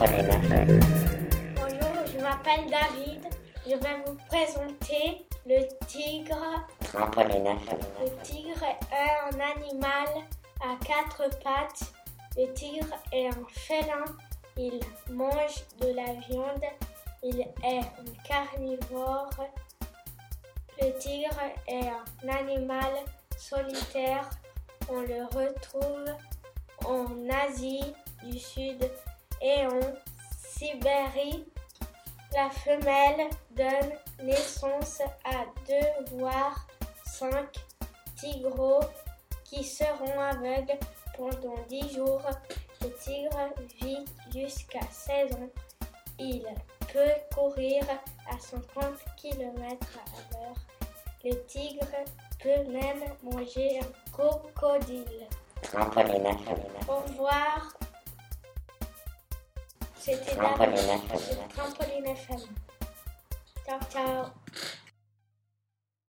Bonjour, je m'appelle David. Je vais vous présenter le tigre. Le tigre est un animal à quatre pattes. Le tigre est un félin. Il mange de la viande. Il est un carnivore. Le tigre est un animal solitaire. On le retrouve en Asie du Sud et en Sibérie. La femelle donne naissance à deux voire cinq tigres qui seront aveugles pendant dix jours. Le tigre vit jusqu'à 16 ans. Il peut courir à 50 km à l'heure. Le tigre peut même manger un crocodile. Au revoir. C'était Trampoline FM. Trampoline FM. Ciao, ciao.